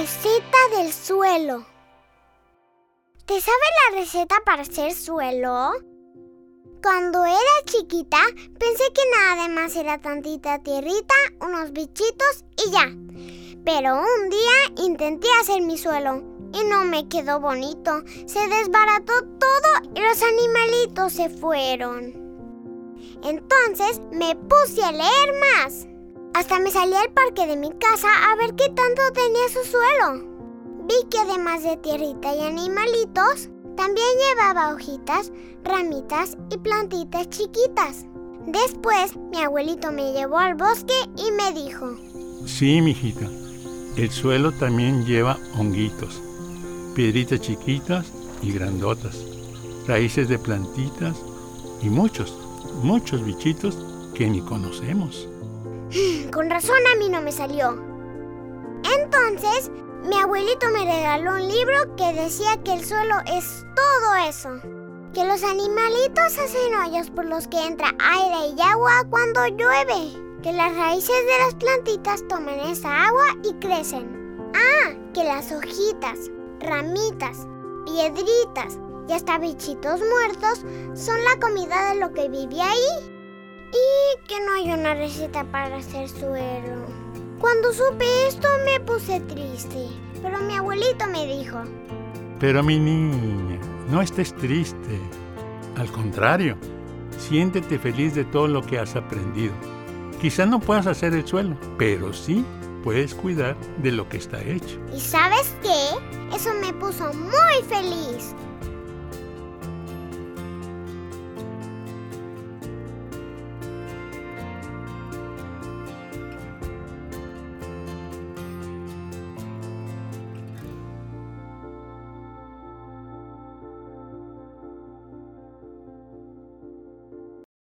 receta del suelo. ¿Te sabes la receta para hacer suelo? Cuando era chiquita pensé que nada más era tantita tierrita, unos bichitos y ya. Pero un día intenté hacer mi suelo y no me quedó bonito. Se desbarató todo y los animalitos se fueron. Entonces me puse a leer más. Hasta me salí al parque de mi casa a ver qué tanto tenía su suelo. Vi que además de tierrita y animalitos, también llevaba hojitas, ramitas y plantitas chiquitas. Después, mi abuelito me llevó al bosque y me dijo: Sí, mijita, el suelo también lleva honguitos, piedritas chiquitas y grandotas, raíces de plantitas y muchos, muchos bichitos que ni conocemos. Con razón a mí no me salió. Entonces, mi abuelito me regaló un libro que decía que el suelo es todo eso. Que los animalitos hacen hoyos por los que entra aire y agua cuando llueve. Que las raíces de las plantitas toman esa agua y crecen. Ah, que las hojitas, ramitas, piedritas y hasta bichitos muertos son la comida de lo que vive ahí y que no hay una receta para hacer suelo. Cuando supe esto me puse triste, pero mi abuelito me dijo, Pero mi niña, no estés triste. Al contrario, siéntete feliz de todo lo que has aprendido. Quizá no puedas hacer el suelo, pero sí puedes cuidar de lo que está hecho. ¿y sabes qué? Eso me puso muy feliz.